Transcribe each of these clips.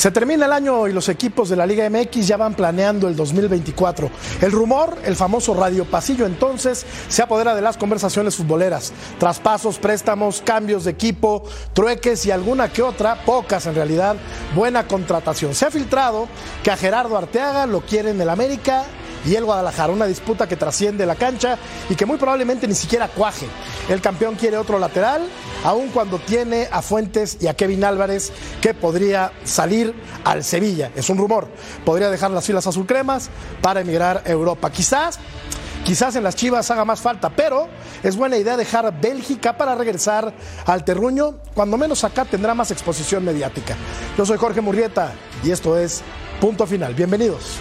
Se termina el año y los equipos de la Liga MX ya van planeando el 2024. El rumor, el famoso radio pasillo entonces, se apodera de las conversaciones futboleras. Traspasos, préstamos, cambios de equipo, trueques y alguna que otra, pocas en realidad, buena contratación. Se ha filtrado que a Gerardo Arteaga lo quieren el América y el Guadalajara. Una disputa que trasciende la cancha y que muy probablemente ni siquiera cuaje. El campeón quiere otro lateral, aun cuando tiene a Fuentes y a Kevin Álvarez que podría salir al Sevilla. Es un rumor. Podría dejar las filas azulcremas para emigrar a Europa. Quizás. Quizás en las Chivas haga más falta, pero es buena idea dejar Bélgica para regresar al terruño. Cuando menos acá tendrá más exposición mediática. Yo soy Jorge Murrieta y esto es Punto Final. Bienvenidos.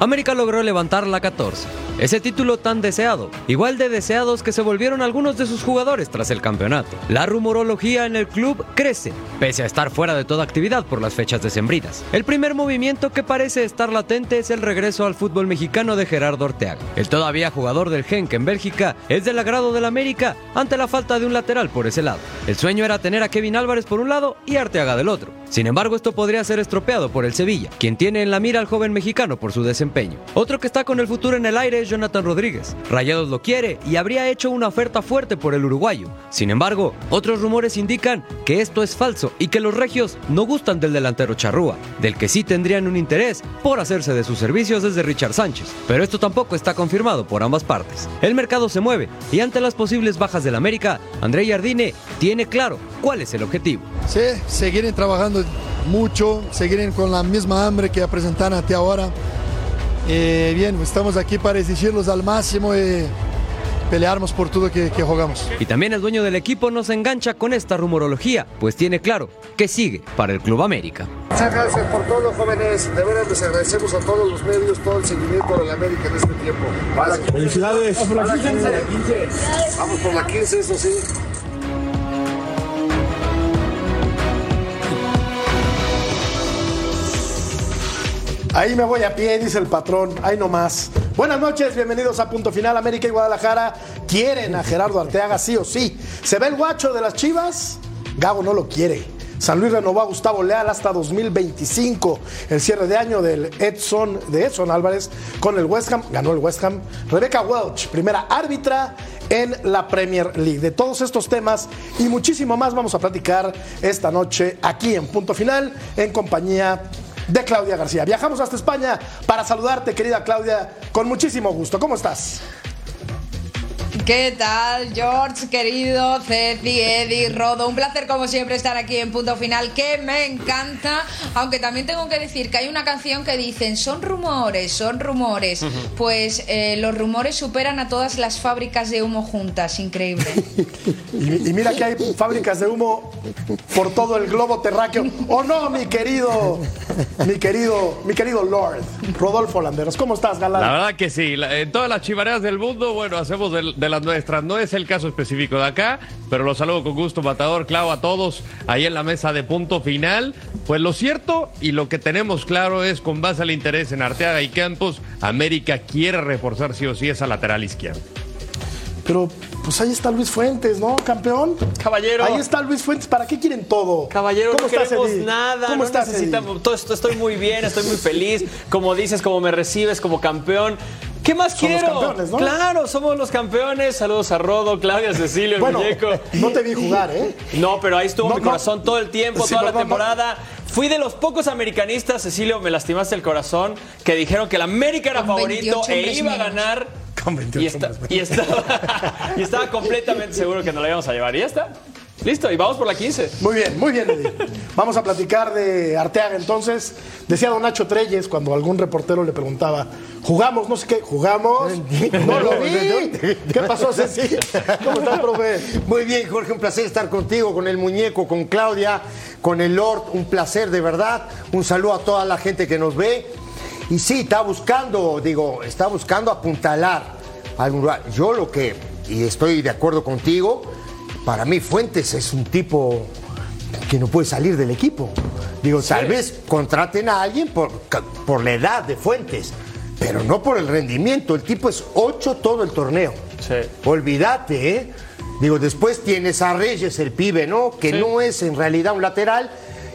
América logró levantar la 14. Ese título tan deseado, igual de deseados que se volvieron algunos de sus jugadores tras el campeonato. La rumorología en el club crece, pese a estar fuera de toda actividad por las fechas decembrinas. El primer movimiento que parece estar latente es el regreso al fútbol mexicano de Gerardo Orteaga. El todavía jugador del Genk en Bélgica es del agrado del América ante la falta de un lateral por ese lado. El sueño era tener a Kevin Álvarez por un lado y Arteaga del otro. Sin embargo, esto podría ser estropeado por el Sevilla, quien tiene en la mira al joven mexicano por su desempeño. Otro que está con el futuro en el aire es Jonathan Rodríguez. Rayados lo quiere y habría hecho una oferta fuerte por el uruguayo. Sin embargo, otros rumores indican que esto es falso y que los regios no gustan del delantero charrúa, del que sí tendrían un interés por hacerse de sus servicios desde Richard Sánchez. Pero esto tampoco está confirmado por ambas partes. El mercado se mueve y ante las posibles bajas del América, André Jardine tiene claro cuál es el objetivo. Sí, seguir trabajando mucho, seguir con la misma hambre que presentaron hasta ahora. Eh, bien, estamos aquí para exigirlos al máximo y pelearnos por todo que, que jugamos. Y también el dueño del equipo nos engancha con esta rumorología, pues tiene claro que sigue para el Club América. Muchas gracias por todo, jóvenes. De verdad les agradecemos a todos los medios, todo el seguimiento de la América en este tiempo. Felicidades. Vamos por la 15. Vamos por la 15, eso sí. Ahí me voy a pie, dice el patrón. Ahí nomás. Buenas noches, bienvenidos a Punto Final. América y Guadalajara quieren a Gerardo Arteaga, sí o sí. ¿Se ve el guacho de las chivas? Gago no lo quiere. San Luis renovó a Gustavo Leal hasta 2025. El cierre de año del Edson, de Edson Álvarez con el West Ham, ganó el West Ham. Rebecca Welch, primera árbitra en la Premier League. De todos estos temas y muchísimo más vamos a platicar esta noche aquí en Punto Final en compañía de Claudia García. Viajamos hasta España para saludarte, querida Claudia, con muchísimo gusto. ¿Cómo estás? ¿Qué tal, George, querido, Ceci, Eddie, Rodo? Un placer, como siempre, estar aquí en Punto Final, que me encanta. Aunque también tengo que decir que hay una canción que dicen, son rumores, son rumores. Pues eh, los rumores superan a todas las fábricas de humo juntas, increíble. Y, y mira que hay fábricas de humo por todo el globo terráqueo. ¿O no, mi querido, mi querido, mi querido Lord, Rodolfo Landeros? ¿Cómo estás, galán? La verdad que sí, en todas las chivareas del mundo, bueno, hacemos de, de las nuestras. No es el caso específico de acá, pero los saludo con gusto, Matador, Clau, a todos ahí en la mesa de punto final. Pues lo cierto y lo que tenemos claro es, con base al interés en Arteaga y Campos, América quiere reforzar sí o sí esa lateral izquierda. Pero pues ahí está Luis Fuentes, ¿no, campeón? Caballero. Ahí está Luis Fuentes. ¿Para qué quieren todo? Caballero, ¿Cómo no estás, queremos Eddie? nada, ¿Cómo no estás, necesitamos Eddie? todo esto, estoy muy bien, estoy muy feliz, como dices, como me recibes como campeón. ¿Qué más Son los quiero? campeones, ¿no? Claro, somos los campeones. Saludos a Rodo, Claudia, Cecilio, el Bueno, muñeco. no te vi jugar, ¿eh? No, pero ahí estuvo No, mi no. corazón todo el tiempo, Sí, toda la temporada. Fui de los pocos americanistas, Cecilio, me lastimaste el corazón, que dijeron que el América era Con favorito 28 e iba a ganar. Con 28 y, esta- hombres menos. y estaba, y estaba completamente seguro que nos la íbamos a llevar. ¿Y ya está? Listo, y vamos por la 15. Muy bien, muy bien, Eddie. Vamos a platicar de Arteaga entonces. Decía don Nacho Treyes cuando algún reportero le preguntaba, ¿jugamos? No sé qué, ¿jugamos? No lo vi. ¿Qué pasó, Ceci? ¿Cómo estás, profe? Muy bien, Jorge, un placer estar contigo, con el muñeco, con Claudia, con el Lord, un placer de verdad. Un saludo a toda la gente que nos ve. Y sí, está buscando, digo, está buscando apuntalar algún lugar. Yo lo que, y estoy de acuerdo contigo, para mí Fuentes es un tipo que no puede salir del equipo. Digo, tal vez contraten a alguien por, por la edad de Fuentes, pero no por el rendimiento. El tipo es 8 todo el torneo. Sí. Olvídate, ¿eh? Digo, después tienes a Reyes, el pibe, ¿no? Que no es en realidad un lateral.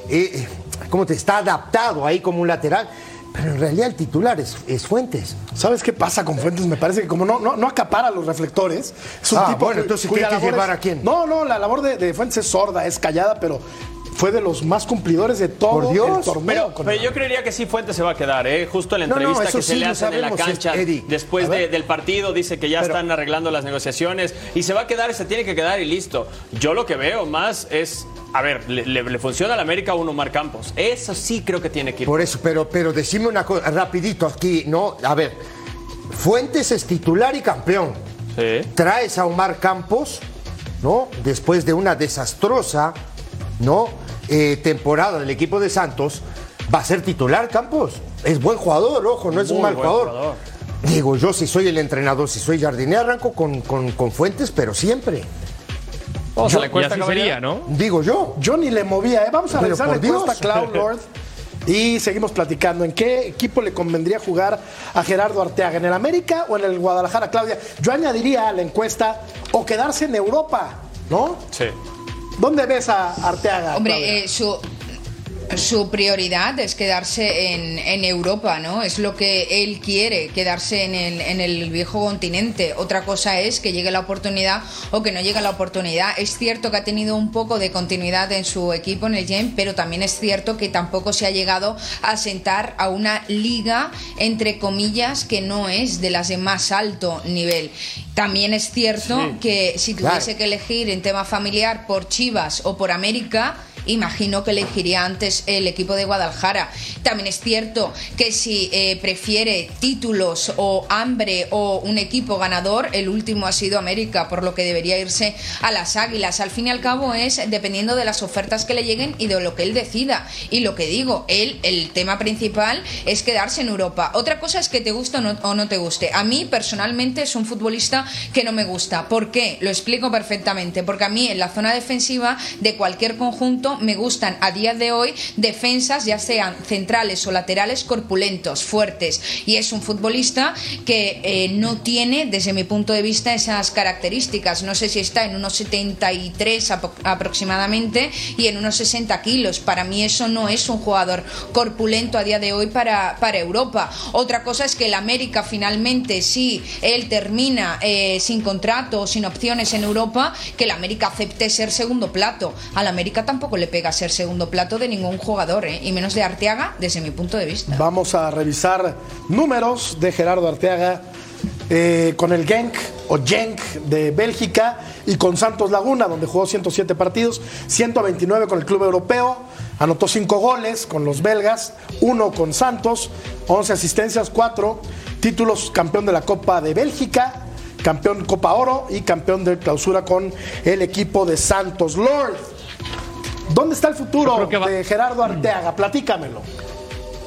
Eh, ¿Cómo te está adaptado ahí como un lateral? Pero en realidad el titular es, es Fuentes. ¿Sabes qué pasa con Fuentes? Me parece que como no, no, no acapara los reflectores, es un Ah, tipo bueno, entonces, ¿qué hay que llevar es- a quién? No, no, la labor de, de Fuentes es sorda, es callada, pero fue de los más cumplidores de todo Por Dios. el torneo. Pero, yo creería que sí Fuentes se va a quedar, ¿eh? Justo en la No, no, entrevista que se le lo hacen en la cancha después de- del partido, dice que ya Pero- están arreglando las negociaciones y se va a quedar y se tiene que quedar y listo. Yo lo que veo más es, a ver, le, le- le funciona al América a un Omar Campos. Eso sí creo que tiene que ir. Por eso, pero, pero decime una cosa, rapidito aquí, ¿no? A ver, Fuentes es titular y campeón. Sí. Traes a Omar Campos, ¿no? Después de una desastrosa, ¿no? Eh, temporada del equipo de Santos, va a ser titular Campos. Es buen jugador, ojo, no es un mal jugador. jugador. Digo, yo si soy el entrenador, si soy jardinero, arranco con, con- con Fuentes, pero siempre. Vamos a la encuesta, sería, ¿no? Digo yo. Yo ni le movía, ¿eh? Vamos a Pero revisar la encuesta Cloud Lord y seguimos platicando. ¿En qué equipo le convendría jugar a Gerardo Arteaga? ¿En el América o en el Guadalajara, Claudia? Yo añadiría a la encuesta o quedarse en Europa, ¿no? Sí. ¿Dónde ves a Arteaga? Hombre, eh, su, su prioridad es quedarse en, en Europa, ¿no? Es lo que él quiere, quedarse en el, en el viejo continente. Otra cosa es que llegue la oportunidad o que no llegue la oportunidad. Es cierto que ha tenido un poco de continuidad en su equipo, en el Gen, pero también es cierto que tampoco se ha llegado a sentar a una liga, entre comillas, que no es de las de más alto nivel. También es cierto que si Claro. tuviese que elegir en tema familiar por Chivas o por América, imagino que elegiría antes el equipo de Guadalajara. También es cierto que si eh, prefiere títulos o hambre o un equipo ganador, el último ha sido América, por lo que debería irse a las Águilas. Al fin y al cabo es dependiendo de las ofertas que le lleguen y de lo que él decida. Y lo que digo, él, el tema principal es quedarse en Europa. Otra cosa es que te guste o no, o no te guste. A mí personalmente es un futbolista que no me gusta. ¿Por qué? Lo explico perfectamente. Porque a mí en la zona defensiva de cualquier conjunto me gustan a día de hoy defensas, ya sean centrales o laterales, corpulentos, fuertes. Y es un futbolista que eh, no tiene, desde mi punto de vista, esas características. No sé si está en unos 73 apro- aproximadamente y en unos 60 kilos. Para mí eso no es un jugador corpulento a día de hoy para, para Europa. Otra cosa es que el América finalmente, si él termina eh, sin contrato o sin opciones en Europa, que el América acepte ser segundo plato. Al América tampoco le pega ser segundo plato de ningún jugador, ¿eh? y menos de Arteaga, desde mi punto de vista. Vamos a revisar números de Gerardo Arteaga eh, con el Genk o Genk de Bélgica y con Santos Laguna, donde jugó 107 partidos, 129 con el club europeo, anotó 5 goles con los belgas, 1 con Santos, 11 asistencias, 4 títulos, campeón de la Copa de Bélgica, campeón Copa Oro y campeón de clausura con el equipo de Santos. Lord, ¿dónde está el futuro va- de Gerardo Arteaga? Platícamelo.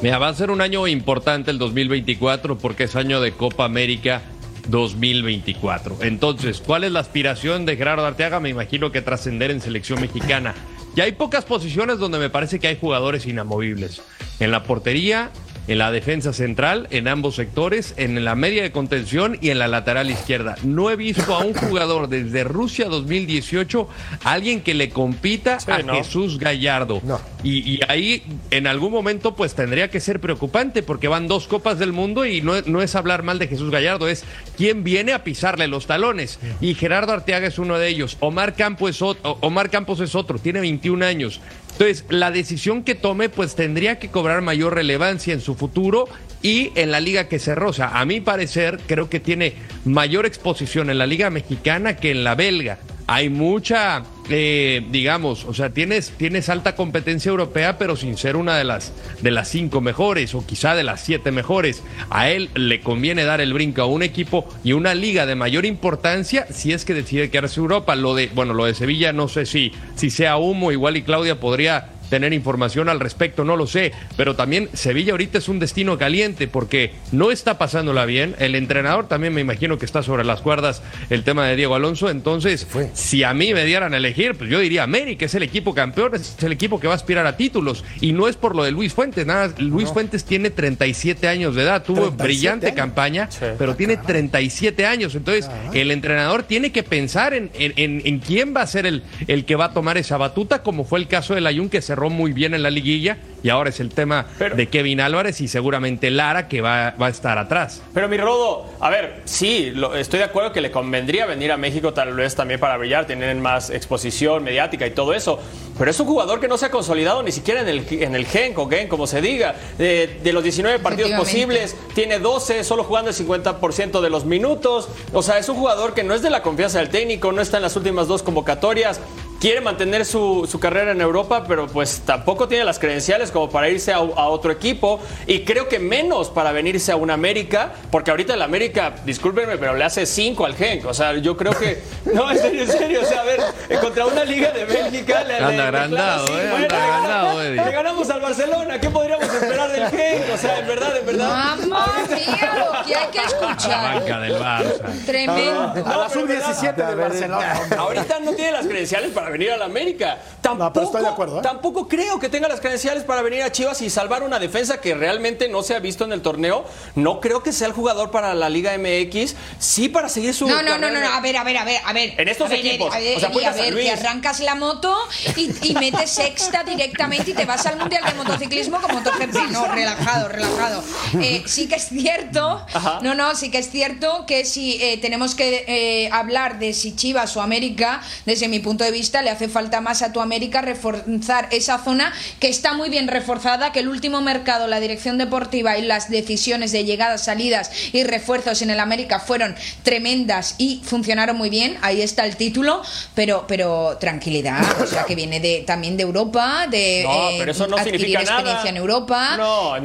Mira, va a ser un año importante el 2024 porque es año de Copa América 2024. Entonces, ¿cuál es la aspiración de Gerardo Arteaga? Me imagino que trascender en selección mexicana. Y hay pocas posiciones donde me parece que hay jugadores inamovibles. En la portería, en la defensa central, en ambos sectores, en la media de contención y en la lateral izquierda. No he visto a un jugador desde Rusia 2018, alguien que le compita Sí, a ¿no? Jesús Gallardo. No. Y, y ahí en algún momento pues tendría que ser preocupante porque van dos copas del mundo y no, no es hablar mal de Jesús Gallardo, es quién viene a pisarle los talones. Y Gerardo Arteaga es uno de ellos. Omar Campos es otro, Omar Campos es otro tiene 21 años. Entonces, la decisión que tome pues tendría que cobrar mayor relevancia en su futuro y en la liga que. O sea, a mi parecer creo que tiene mayor exposición en la liga mexicana que en la belga. Hay mucha, eh, digamos, o sea, tienes, tienes alta competencia europea, pero sin ser una de las, de las cinco mejores o quizá de las siete mejores. A él le conviene dar el brinco a un equipo y una liga de mayor importancia si es que decide quedarse Europa. Lo de, bueno, lo de Sevilla no sé si, si sea humo, igual y Claudia podría tener información al respecto, no lo sé, pero también Sevilla ahorita es un destino caliente porque no está pasándola bien, el entrenador también me imagino que está sobre las cuerdas el tema de Diego Alonso, entonces si a mí me dieran a elegir, pues yo diría América es el equipo campeón, es el equipo que va a aspirar a títulos. Y no es por lo de Luis Fuentes, nada, Luis Fuentes tiene 37 años de edad, tuvo 37 brillante años. campaña, pero tiene 37 años, entonces el entrenador tiene que pensar en, en- en- en quién va a ser el, el que va a tomar esa batuta, como fue el caso del Ayun que cerró muy bien en la liguilla y ahora es el tema de Kevin Álvarez y seguramente Lara que va, va a estar atrás. Pero mi Rodo, a ver, sí, lo- estoy de acuerdo que le convendría venir a México tal vez también para brillar, tener más exposición mediática y todo eso. Pero es un jugador que no se ha consolidado ni siquiera en el, en el o Genk, como se diga. De, de los 19 partidos posibles, tiene 12, solo jugando el 50% de los minutos. O sea, es un jugador que no es de la confianza del técnico, no está en las últimas dos convocatorias. Quiere mantener su, su carrera en Europa, pero pues tampoco tiene las credenciales como para irse a, a otro equipo. Y creo que menos para venirse a una América, porque ahorita el América, discúlpenme, pero le hace 5 al Genk. O sea, yo creo que. No, en serio, en serio. O sea, a ver, eh, contra una liga de Bélgica. Le, Anda le- agrandado, eh, cinco. anda agrandado, Eddie. Le ganamos al Barcelona. ¿Qué podríamos esperar del Genk? O sea, en verdad, en verdad. Mamma mía, lo que hay que La escuchar. banca del Barça. Tremendo. A la sub-17 del Barcelona. Ahorita no tiene las credenciales para venir a la América. Tampoco, No, pero estoy de acuerdo, ¿eh? tampoco creo que tenga las credenciales para venir a Chivas y salvar una defensa que realmente no se ha visto en el torneo. No creo que sea el jugador para la Liga MX. Sí para seguir su. No, no, no, no, no, a ver, a ver, a ver, a ver. En estos A ver, equipos. A ver, O sea, a ver, Luis. arrancas la moto y, y metes sexta directamente y te vas al Mundial de Motociclismo con MotoGP. No, relajado, relajado. Eh, sí que es cierto, Ajá. no, no, sí que es cierto que si eh, tenemos que eh, hablar de si Chivas o América, desde mi punto de vista, le hace falta más a tu América reforzar esa zona que está muy bien reforzada, que el último mercado, la dirección deportiva y las decisiones de llegadas, salidas y refuerzos en el América fueron tremendas y funcionaron muy bien. Ahí está el título, pero, pero tranquilidad, o sea que viene de, también de Europa, de No, eh, pero eso no adquirir significa nada. experiencia en Europa. No.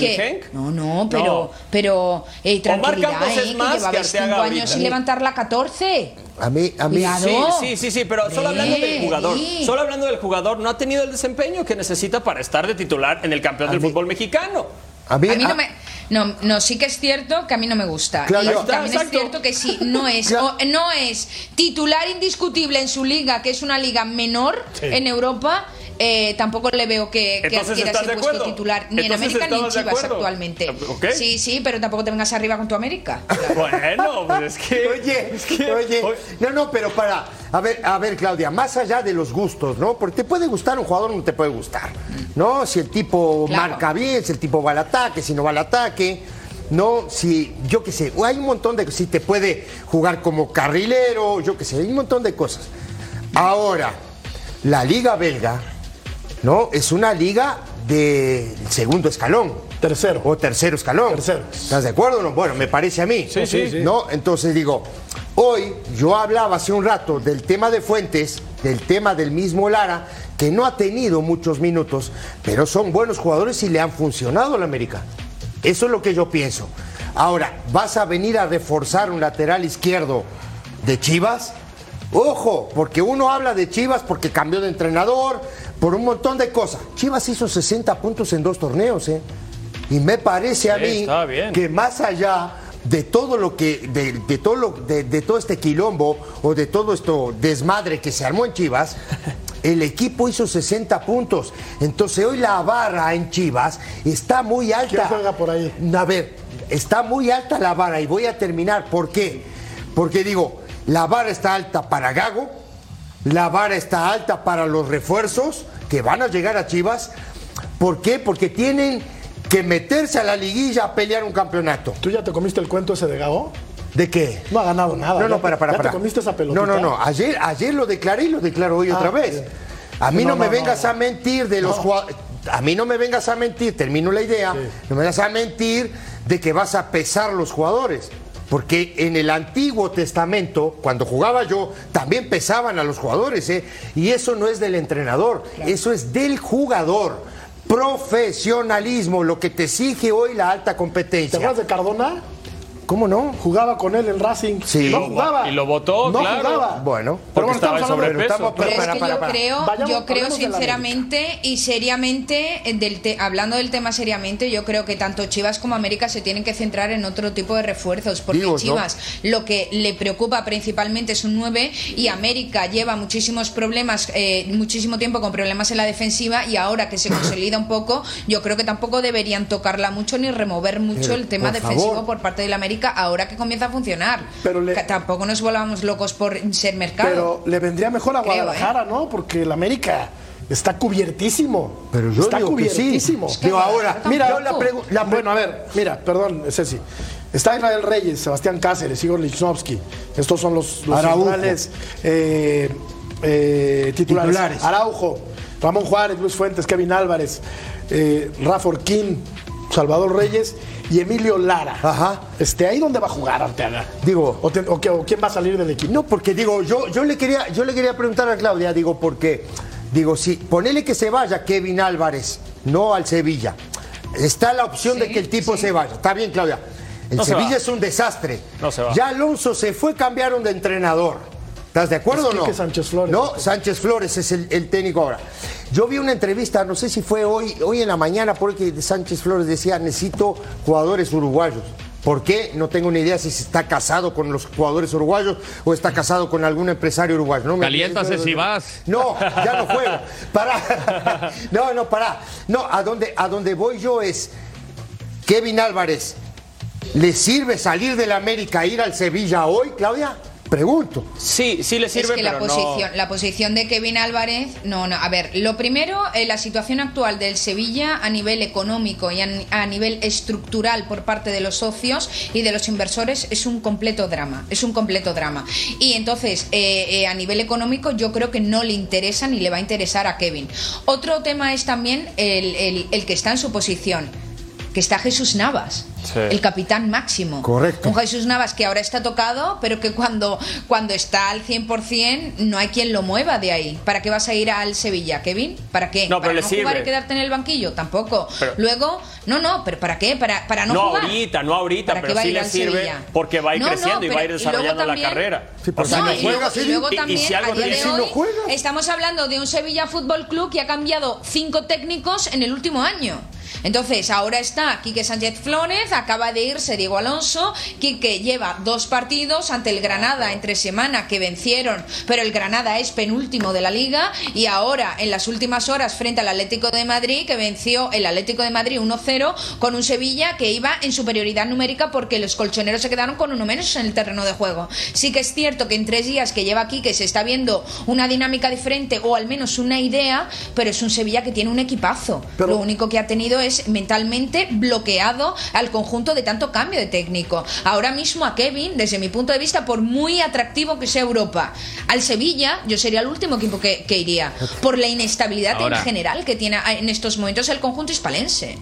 No, no, pero, No. pero eh, tranquilidad, eh, que cinco ahorita. años sin levantar la 14. A mí, a mí. Sí, sí, sí, sí, pero solo hablando del jugador, sí. solo hablando del jugador, no ha tenido el desempeño que necesita para estar de titular en el campeón A del mí- fútbol mexicano. A mí, A mí a- no me. No, no, sí que es cierto que a mí no me gusta. Claro, y está, también exacto. es cierto que si no es, Claro. o- no es titular indiscutible en su liga, que es una liga menor en Europa, eh, tampoco le veo que, que adquiera ¿estás ese puesto titular ni en América ni en ¿estabas de Chivas actualmente. Ok. Sí, sí, pero tampoco te vengas arriba con tu América. Bueno, pues es que. Oye, es que- oye, no, no, pero para, a ver, a ver, Claudia, más allá de los gustos, ¿no? Porque te puede gustar un jugador, no te puede gustar, ¿no? Si el tipo Claro. marca bien, si el tipo va al ataque, si no va al ataque, ¿no? Si, yo qué sé, hay un montón de, si te puede jugar como carrilero, yo qué sé, hay un montón de cosas. Ahora, la liga belga, ¿no? Es una liga de segundo escalón. Tercero. O tercero escalón. Tercero. ¿Estás de acuerdo o no? Bueno, me parece a mí. Sí, sí, sí. ¿No? Entonces digo, hoy yo hablaba hace un rato del tema de Fuentes, del tema del mismo Lara, que no ha tenido muchos minutos, pero son buenos jugadores y le han funcionado al América. Eso es lo que yo pienso. Ahora, ¿vas a venir a reforzar un lateral izquierdo de Chivas? Ojo, porque uno habla de Chivas porque cambió de entrenador, por un montón de cosas. Chivas hizo 60 puntos en dos torneos, ¿eh? Y me parece a Sí, mí que más allá de todo lo que, de, de todo lo, de, de todo este quilombo o de todo esto desmadre que se armó en Chivas, el equipo hizo 60 puntos. Entonces hoy la barra en Chivas está muy alta. ¿Quién juega por ahí? A ver, está muy alta la vara y voy a terminar. ¿Por qué? Porque digo, la vara está alta para Gago, la vara está alta para los refuerzos que van a llegar a Chivas. ¿Por qué? Porque tienen que meterse a la liguilla a pelear un campeonato. ¿Tú ya te comiste el cuento ese de Gago? ¿De qué? No ha ganado nada. No, ¿Ya no, te- para, para, ¿Ya para. te comiste esa pelotita? No, no, no. Ayer, ayer lo declaré y lo declaro hoy Ah, otra vez. A mí No, no, me no, vengas no. a mentir de los jugadores. A mí no me vengas a mentir, termino la idea. No me vengas a mentir de que vas a pesar los jugadores. Porque en el Antiguo Testamento, cuando jugaba yo, también pesaban a los jugadores, ¿eh? Y eso no es del entrenador, eso es del jugador. Profesionalismo, lo que te exige hoy la alta ¿Te competencia. acuerdas de Cardona? ¿Cómo no? Jugaba con él en Racing. Sí. No jugaba. Y lo votó, no claro. jugaba. Bueno, pero porque bueno, estaba estamos en hablando estamos- Pero es para, que para, yo para. creo, Vayamos, yo creo de la sinceramente y seriamente, del te- hablando del tema seriamente, yo creo que tanto Chivas como América se tienen que centrar en otro tipo de refuerzos, porque Digo, ¿no? Chivas lo que le preocupa principalmente es un 9 y América lleva muchísimos problemas, eh, muchísimo tiempo con problemas en la defensiva y ahora que se consolida un poco, yo creo que tampoco deberían tocarla mucho ni remover mucho Pero, el tema por defensivo favor. por parte del América ahora que comienza a funcionar. Pero le- tampoco nos volvamos locos por ser mercado. Pero le vendría mejor a Creo, ¿eh? Guadalajara, ¿no? Porque el América está cubiertísimo. Pero yo está digo que sí. cubiertísimo. Es que Digo, ahora, mira, yo la la Bueno, a ver, mira, perdón, Ceci. Está Israel Reyes, Sebastián Cáceres, Igor Lichnowsky. Estos son los, los eh, eh, titulares. Titulares. Araujo, Ramón Juárez, Luis Fuentes, Kevin Álvarez, eh, Rafa Orquín, Salvador Reyes y Emilio Lara. Ajá. Este, ahí donde va a jugar Arteaga. Digo- o, te- o qué- o quién va a salir del equipo. No, porque digo, yo, yo le quería, yo le quería preguntar a Claudia, digo, porque, digo, si ponele que se vaya Kevin Álvarez, no al Sevilla. Está la opción de que el tipo sí. se vaya. Está bien, Claudia. El No Sevilla es un desastre. No se va. Ya Alonso se fue, cambiaron de entrenador. ¿Estás de acuerdo Es o no? Quique Sánchez Flores. No, Sánchez Flores es el, el técnico ahora. Yo vi una entrevista, no sé si fue hoy, hoy en la mañana, porque Sánchez Flores decía, necesito jugadores uruguayos. ¿Por qué? No tengo ni idea si está casado con los jugadores uruguayos o está casado con algún empresario uruguayo. No me- Caliéntase si vas. No, ya no juego. Pará. No, no, pará. No, a donde, a donde voy yo es Kevin Álvarez. ¿Le sirve salir del América e ir al Sevilla hoy, Claudia? Pregunto. Sí, sí le sirve, es que la posición, no. la posición de Kevin Álvarez, no, no. A ver, lo primero, eh, la situación actual del Sevilla a nivel económico y a, a nivel estructural por parte de los socios y de los inversores es un completo drama. Es un completo drama. Y entonces, eh, eh, a nivel económico, yo creo que no le interesa ni le va a interesar a Kevin. Otro tema es también el, el- el que está en su posición, que está Jesús Navas. Sí. El capitán máximo. Correcto. Un Jesús Navas que ahora está tocado, pero que cuando, cuando está al 100% no hay quien lo mueva de ahí. ¿Para qué vas a ir al Sevilla, Kevin? ¿Para qué? No, ¿Para pero le jugar sirve. y quedarte en el banquillo? Tampoco. Pero- Luego, no, no, pero ¿para qué? ¿Para, para no, No, jugar? ahorita, no ahorita, ¿Para qué pero sí le sirve Sevilla? porque va a ir No, no, creciendo y va a ir desarrollando la también- carrera. Sí, O sea, si No, y luego, sí. y luego Y- y también, si algo a día de si no hoy, juega. estamos hablando de un Sevilla Fútbol Club que ha cambiado cinco técnicos en el último año. Entonces, ahora está Quique Sánchez Flores, acaba de irse Diego Alonso, Quique lleva dos partidos ante el Granada entre semana que vencieron, pero el Granada es penúltimo de la liga y ahora en las últimas horas frente al Atlético de Madrid que venció el Atlético de Madrid 1-0 con un Sevilla que iba en superioridad numérica porque los colchoneros se quedaron con uno menos en el terreno de juego. Sí que es cierto que en tres días que lleva aquí que se está viendo una dinámica diferente o al menos una idea, pero es un Sevilla que tiene un equipazo. Pero- Lo único que ha tenido es mentalmente bloqueado al conjunto de tanto cambio de técnico. Ahora mismo a Kevin, desde mi punto de vista, por muy atractivo que sea Europa, al Sevilla yo sería el último equipo que, que iría, por la inestabilidad Ahora- en general que tiene en estos momentos el conjunto hispalense.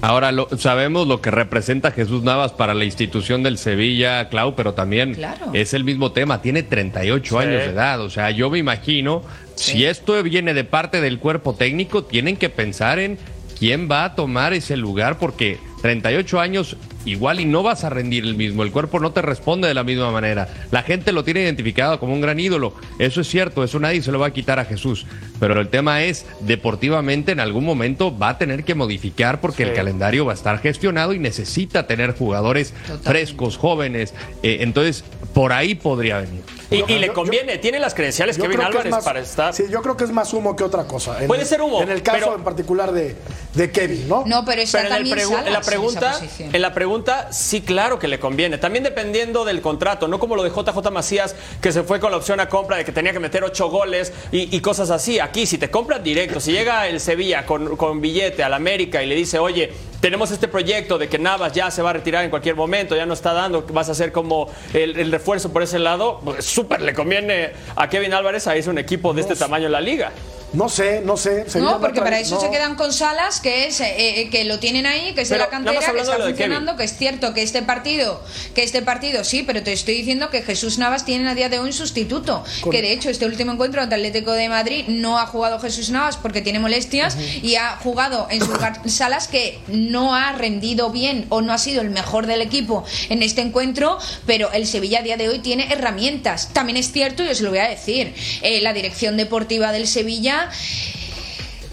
Ahora lo- sabemos lo que representa Jesús Navas para la institución del Sevilla, Clau, pero también Claro. es el mismo tema. Tiene 38 Sí. años de edad. O sea, yo me imagino, si esto viene de parte del cuerpo técnico, tienen que pensar en quién va a tomar ese lugar, porque 38 años igual y no vas a rendir el mismo. El cuerpo no te responde de la misma manera. La gente lo tiene identificado como un gran ídolo. Eso es cierto, eso nadie se lo va a quitar a Jesús. Pero el tema es, deportivamente en algún momento va a tener que modificar porque el calendario va a estar gestionado y necesita tener jugadores Totalmente. frescos, jóvenes. Eh, entonces, por ahí podría venir. Y, Yo- y le yo- conviene, tiene las credenciales Yo Kevin creo que es Álvarez más- para estar. Sí, yo creo que es más humo que otra cosa. En Puede el- ser humo, En el caso pero- en particular de, de Kevin, ¿no? No, pero está Pero en, el también pregu- en la pregunta, en la pregunta, sí, claro que le conviene. También dependiendo del contrato, no como lo de JJ Macías, que se fue con la opción a compra de que tenía que meter ocho goles y, y cosas así. Aquí, si te compras directo, si llega el Sevilla con, con billete al América y le dice, oye, tenemos este proyecto de que Navas ya se va a retirar en cualquier momento, ya no está dando, vas a ser como el, el refuerzo por ese lado, pues súper le conviene a Kevin Álvarez a irse un equipo de este tamaño en la liga. No sé, no sé. No, porque para eso no. se quedan con Salas, que es eh, eh, que lo tienen ahí, que es de la cantera, que está funcionando, que es cierto que este partido, que este partido sí, pero te estoy diciendo que Jesús Navas tiene a día de hoy un sustituto, que de hecho este último encuentro ante Atlético de Madrid no ha jugado Jesús Navas porque tiene molestias y ha jugado en su lugar Salas que no ha rendido bien o no ha sido el mejor del equipo en este encuentro, pero el Sevilla a día de hoy tiene herramientas. También es cierto, y os lo voy a decir, eh, la dirección deportiva del Sevilla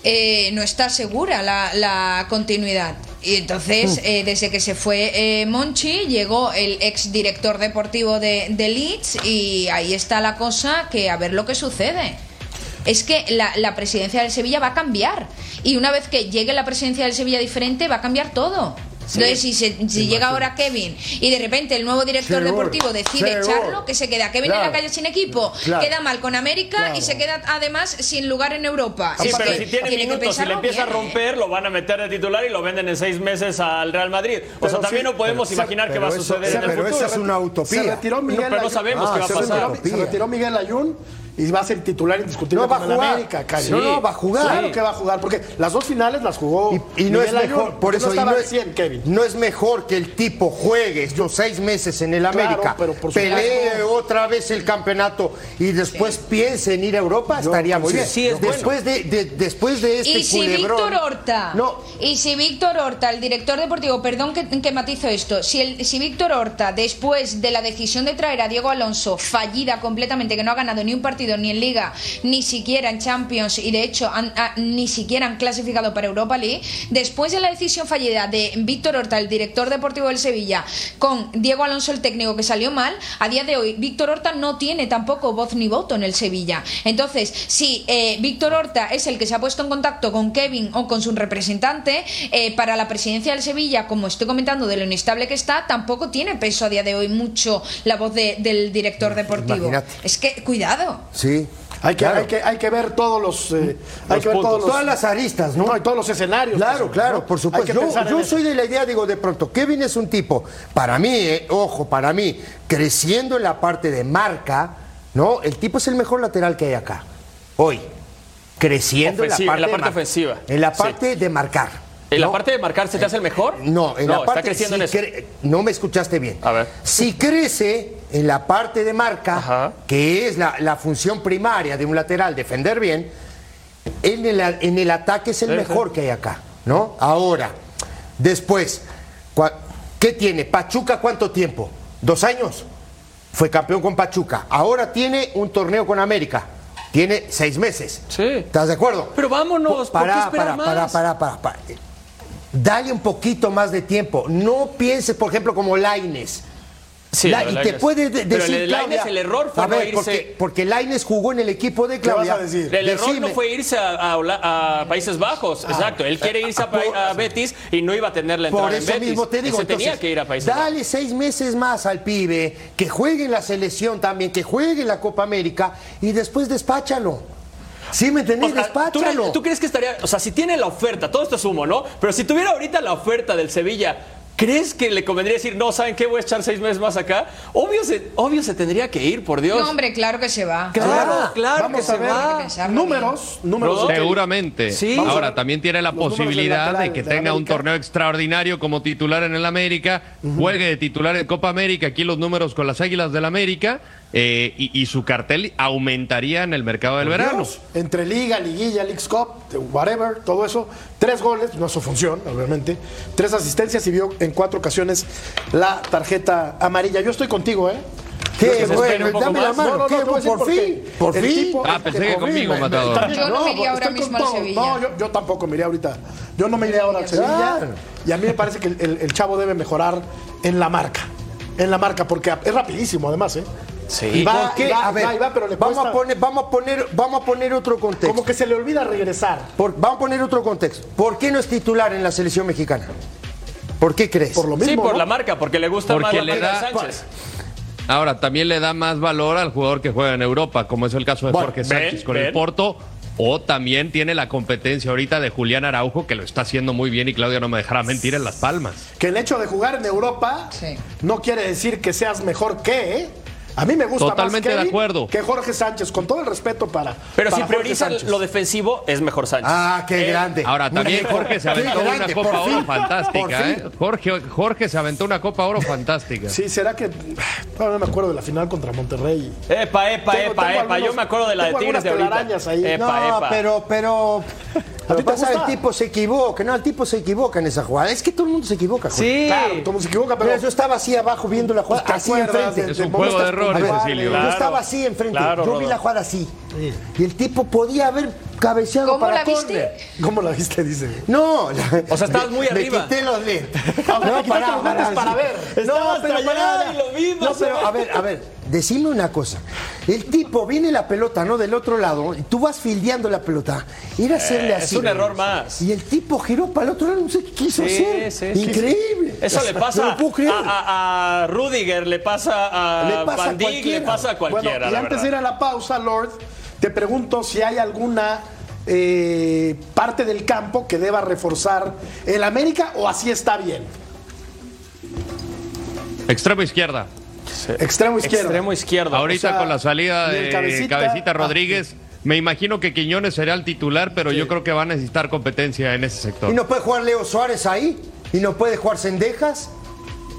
eh, no está segura la, la continuidad. Y entonces, eh, desde que se fue eh, Monchi, llegó el ex director deportivo de, de Leeds y ahí está la cosa que a ver lo que sucede. Es que la, la presidencia del Sevilla va a cambiar. Y una vez que llegue la presidencia del Sevilla diferente, va a cambiar todo. Entonces, si, se- si llega ahora Kevin y de repente el nuevo director Seguro, deportivo decide seguro. echarlo, que se queda Kevin en Claro. la calle sin equipo, Claro. queda mal con América y se queda además sin lugar en Europa. Sí, Es pero que si tiene tiene minutos y le empieza a bien, ¿eh? romper, lo van a meter de titular y lo venden en seis meses al Real Madrid. O Pero sea, también sí, no podemos pero- imaginar qué pero va a eso- suceder en el pero futuro. esa es una utopía. Se retiró Miguel No, pero no sabemos qué va a pasar. retiró- Se retiró Miguel Ayun y va a ser titular indiscutible No va a con el jugar. América, Cari. No, no, va a jugar. Claro Sí. que va a jugar, porque las dos finales las jugó Y, y no es Ayun, mejor, por eso no y estaba no al es, 100, Kevin. no es mejor que el tipo juegue estos seis meses en el Claro, América, pero por pelee supuesto. otra vez el campeonato y después piense en ir a Europa, estaría muy bien. sí, es después, de, de- después de este Y si culebrón- Víctor Horta, No, y si Víctor Horta, el director deportivo, perdón que, que matizo esto, si, el, si Víctor Horta, después de la decisión de traer a Diego Alonso, fallida completamente, que no ha ganado ni un partido ni en Liga, ni siquiera en Champions, y de hecho han- ha- ni siquiera han clasificado para Europa League, después de la decisión fallida de Víctor Horta, el director deportivo del Sevilla, con Diego Alonso, el técnico, que salió mal, a día de hoy Víctor Horta no tiene tampoco voz ni voto en el Sevilla. Entonces, si eh, Víctor Horta es el que se ha puesto en contacto con Kevin o con su representante, eh, para la presidencia del Sevilla, como estoy comentando, de lo inestable que está, tampoco tiene peso a día de hoy mucho la voz de- del director deportivo. Imagínate. Es que, cuidado. Sí. Hay que, claro. hay, que, hay que ver todos los. eh, hay que ver todos los, Todas las aristas, ¿no? No, y todos los escenarios. Claro, pues, claro, ¿no? por supuesto. Yo, soy de la idea, digo, de pronto, Kevin es un tipo, para mí, eh, ojo, para mí, creciendo en la parte de marca, ¿no? El tipo es el mejor lateral que hay acá, hoy. Creciendo Ofensiva, en la parte, en la parte de ofensiva. En la Sí. parte de marcar. ¿En la parte de marcar se te hace el mejor? No, en la parte está creciendo si en eso. No me escuchaste bien. A ver. Si crece en la parte de marca, Ajá. que es la, la función primaria de un lateral, defender bien, en el, en el ataque es el Sí, mejor que hay acá, ¿no? Ahora, después, ¿qué tiene? Pachuca, ¿cuánto tiempo? ¿Dos años? Fue campeón con Pachuca. Ahora tiene un torneo con América. Tiene seis meses. Sí. ¿Estás de acuerdo? Pero vámonos, ¿por qué para, para, para, para, para, para. Dale un poquito más de tiempo. No pienses, por ejemplo, como Laines. Sí, La- y te puede de- Pero decir el error fue a no irse- porque, porque Lainez jugó en el equipo de ¿Qué vas Claudia. a decir? El error Decime. no fue irse a, a Hola- a Países Bajos, exacto. Él quiere irse a, Betis y no iba a tener la entrada Por en Betis. mismo te digo, se tenía entonces, que ir a Países Bajos. dale seis meses más al pibe, que juegue en la selección también, que juegue en la Copa América y después despáchalo. ¿Sí me O entendés? sea, ¿tú, despáchalo. crees- tú crees que estaría, o sea, si tiene la oferta, todo esto es humo, ¿no? Pero si tuviera ahorita la oferta del Sevilla, ¿crees que le convendría decir, no, ¿saben qué? Voy a echar seis meses más acá? Obvio se, obvio se tendría que ir, por Dios. No, hombre, claro que se va. Claro, claro Vamos que a se ver va. números, números. Seguramente. Sí. Ahora también tiene la los posibilidad de que de tenga un torneo extraordinario como titular en el América, juegue de titular en Copa América, aquí los números con las Águilas del América, eh, y, y su cartel aumentaría en el mercado del verano. Dios, entre Liga, Liguilla, Leagues Cup, whatever, todo eso. Tres goles, no es su función, obviamente. Tres asistencias y vio en cuatro ocasiones la tarjeta amarilla. Yo estoy contigo, ¿eh? Qué bueno, dame la más. mano. No, no, no, por por fin, por fin. Ah, pensé que conmigo, fin, Matador. También, Yo no me iría ahora mismo al. Sevilla. No, yo, yo tampoco me iría ahorita. Yo no me iría ahora al Sevilla. Y a mí me parece que el, el- el chavo debe mejorar en la marca. En la marca, porque es rapidísimo además, ¿eh? Sí. Y va, a ver, va, y va, pero le vamos, a poner, vamos, a poner, vamos a poner otro contexto. Como que se le olvida regresar. Por- vamos a poner otro contexto. ¿Por qué no es titular en la selección mexicana? ¿Por qué crees? Por lo mismo. Sí, por ¿no? la marca, porque le gusta Porque más la le marca da- Sánchez. Ahora, también le da más valor al jugador que juega en Europa, como es el caso de Bueno, Jorge ven, Sánchez con el. Porto. O también tiene la competencia ahorita de Julián Araujo, que lo está haciendo muy bien y Claudia no me dejará mentir en Las Palmas. Que el hecho de jugar en Europa Sí. no quiere decir que seas mejor que, ¿eh? A mí me gusta Totalmente más de acuerdo. que Jorge Sánchez, con todo el respeto para. Pero para si Jorge prioriza Sánchez. lo defensivo, es mejor Sánchez. Ah, qué Eh, grande. Ahora, también Jorge se qué aventó una grande, Copa Oro fin, fantástica. ¿eh? Jorge, Jorge se aventó una Copa Oro fantástica. Sí, será que. No me acuerdo de la final contra Monterrey. Epa, epa, Tengo- epa, tengo epa. Yo me acuerdo de la de Tigres de ahorita. ahí. Epa, No, epa. pero, pero. Lo que pasa es que el tipo se equivoca, no, el tipo se equivoca en esa jugada. Es que todo el mundo se equivoca. Jorge. Sí. Claro, todo el mundo se equivoca, pero. Mira, yo estaba así abajo viendo la jugada, ¿Te así enfrente. de- Es un juego de errores? Cecilio. Yo Claro. estaba así enfrente. Claro, yo vi la jugada así. Y el tipo podía haber cabeceado ¿Cómo para la viste? ¿Cómo la viste? Dice. No, la- O sea, estabas muy me arriba. quité los lentes. te quitaste los lentes para ver. No, pero para y lo vi, No, pero a ver, a ver, decime una cosa. El tipo viene la pelota, ¿no? Del otro lado, y tú vas fildeando la pelota. Ir a hacerle Eh, así. es un error más. Y el tipo giró para el otro lado, no sé qué quiso Sí, hacer. sí, sí, Increíble. Eso le pasa a, a- a Rudiger, le pasa a Le pasa a Van Dijk, le pasa a cualquiera. Bueno, y antes de verdad. ir a la pausa, Lord, te pregunto si hay alguna eh, parte del campo que deba reforzar el América o así está bien. Extremo izquierda. Extremo izquierdo. Extremo izquierdo. Ahorita o sea, con la salida de Cabecita- Cabecita, ah, Rodríguez, me imagino que Quiñones será el titular, pero yo creo que va a necesitar competencia en ese sector. ¿Y no puede jugar Leo Suárez ahí? ¿Y no puede jugar Sendejas?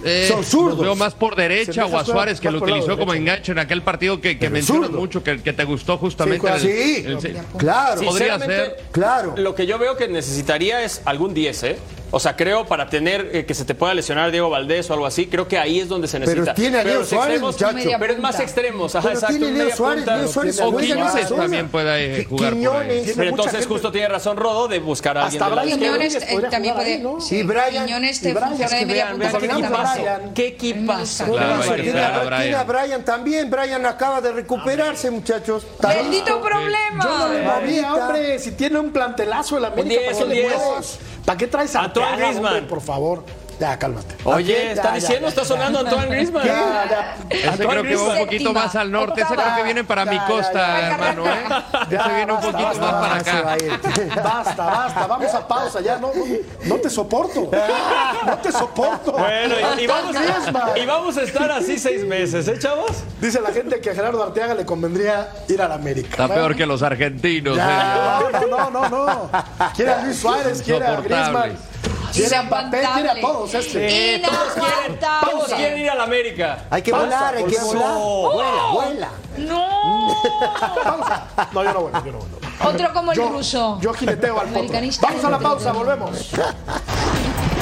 Eh, son zurdos. los veo más por derecha Sendejas o a Suárez que lo utilizó como enganche en aquel partido que, que mencionas zurdo. mucho, que, que te gustó justamente. el- así. el- Claro. Podría Sinceramente, ser. Claro. Lo que yo veo que necesitaría es algún 10, ¿eh? O sea, creo para tener eh, que se te pueda lesionar Diego Valdés o algo así, creo que ahí es donde se Pero necesita. tiene a los Suárez, extremos- muchacho. Pero es más extremos, ajá, Pero exacto. tiene Leo Suárez. Leo Suárez O Quiñones también puede eh, jugar por ahí. Quiñones. Tiene Pero entonces gente. justo tiene razón Rodo de buscar a alguien Hasta de la Brian izquierda. Quiñones eh, también puede. ahí, ¿no? sí, Brian- Quiñones te funciona de media punta. bajo. ¿Qué equipazo? Pero tiene, a, Brian. también. Brian acaba de recuperarse, muchachos. Bendito problema. Yo no le hombre. Si tiene un plantelazo el América. ¿Para qué traes a Antoine Griezmann. hombre, por favor. Ya, cálmate. Oye, Ya, está ya, diciendo, ya, está ya. sonando Antoine Griezmann. Ya, ya. Ese Antoine creo que va un poquito más al norte. Ese creo que viene para mi Ya, ya, costa, ya. hermano. ¿eh? Ya, Ese viene un basta, poquito basta, más para acá. Basta, basta, vamos a pausa ya, no, no, te soporto. No te soporto. Bueno, y, y vamos, Griezmann. y vamos a estar así seis meses, ¿eh, chavos? Dice la gente que a Gerardo Arteaga le convendría ir a la América. Está peor que los argentinos. Ya, eh. no, no, no, no. Quiere a Luis Suárez, quiere a. Griezmann, quiere a Mbappé, quiere a todos este. Eh, todos quieren, todos quieren ir a la América. Hay que Pausa, volar, hay que volar. Vuela, vuela. No. Pausa. No, yo no vuelvo, yo no vuelvo. Otro como el Yo, ruso. yo jineteo al. Vamos a la pausa, volvemos.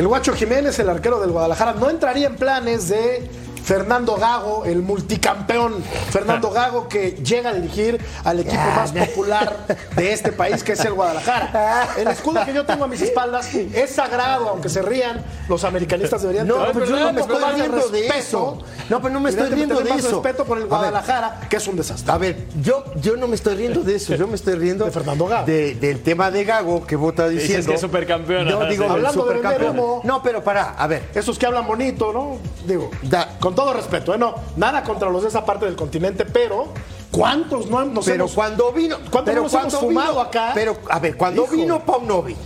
El Guacho Jiménez, el arquero del Guadalajara, no entraría en planes de Fernando Gago, el multicampeón. Fernando Gago que llega a dirigir al equipo más popular de este país, que es el Guadalajara. El escudo que yo tengo a mis espaldas es sagrado, aunque se rían, los americanistas deberían No, tener pero yo no me estoy más de riendo de eso. No, pero no me estoy riendo de eso. respeto por el ver. Guadalajara, que es un desastre. A ver, yo, yo no me estoy riendo de eso, yo me estoy riendo De Fernando Gago. de- del tema de Gago que vos estás Dices diciendo. que es supercampeón, No, digo, Hablando de supercampeón. humo. No, pero pará, a ver. Esos que hablan bonito, ¿no? Digo, Da- con todo respeto, ¿eh? No, nada contra los de esa parte del continente, pero ¿cuántos no nos Pero hemos- cuando vino. ¿Cuántos pero nos hemos cuando fumado vino- acá? Pero, a ver, cuando Hijo. vino Paunovic,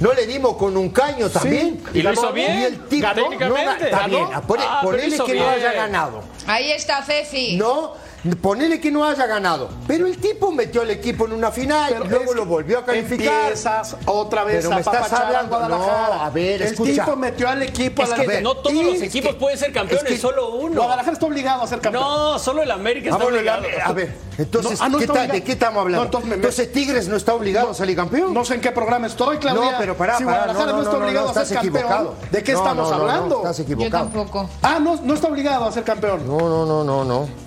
¿no le dimos con un caño también? Y lo ganó, hizo bien. Y el tipo técnicamente. no, ga- está Ganó. bien, a por, Ah, por él es que no haya ganado. Ahí está Ceci. No, Ponele que no haya ganado. Pero el tipo metió al equipo en una final Pero luego lo volvió a calificar. Empiezas otra vez Pero a me estás a hablando- Guadalajara. no, a ver, el escucha. tipo metió al equipo Es a la que ver, no todos los equipos que- pueden ser campeones, es que solo uno. Guadalajara está obligado a ser campeón. No, solo el América está Ah, bueno, obligado. la- a ver, entonces, No, ah, no ¿qué está. ¿de qué estamos hablando? No, entonces Tigres no está obligado a salir campeón. No sé en qué programa estoy, Claudia. No, pero pará, si Guadalajara no, no, no, está obligado no, a ser campeón. ¿de qué estamos hablando? estás Yo equivocado. tampoco. Ah, no, no está obligado a ser campeón. No, no, no, no, no.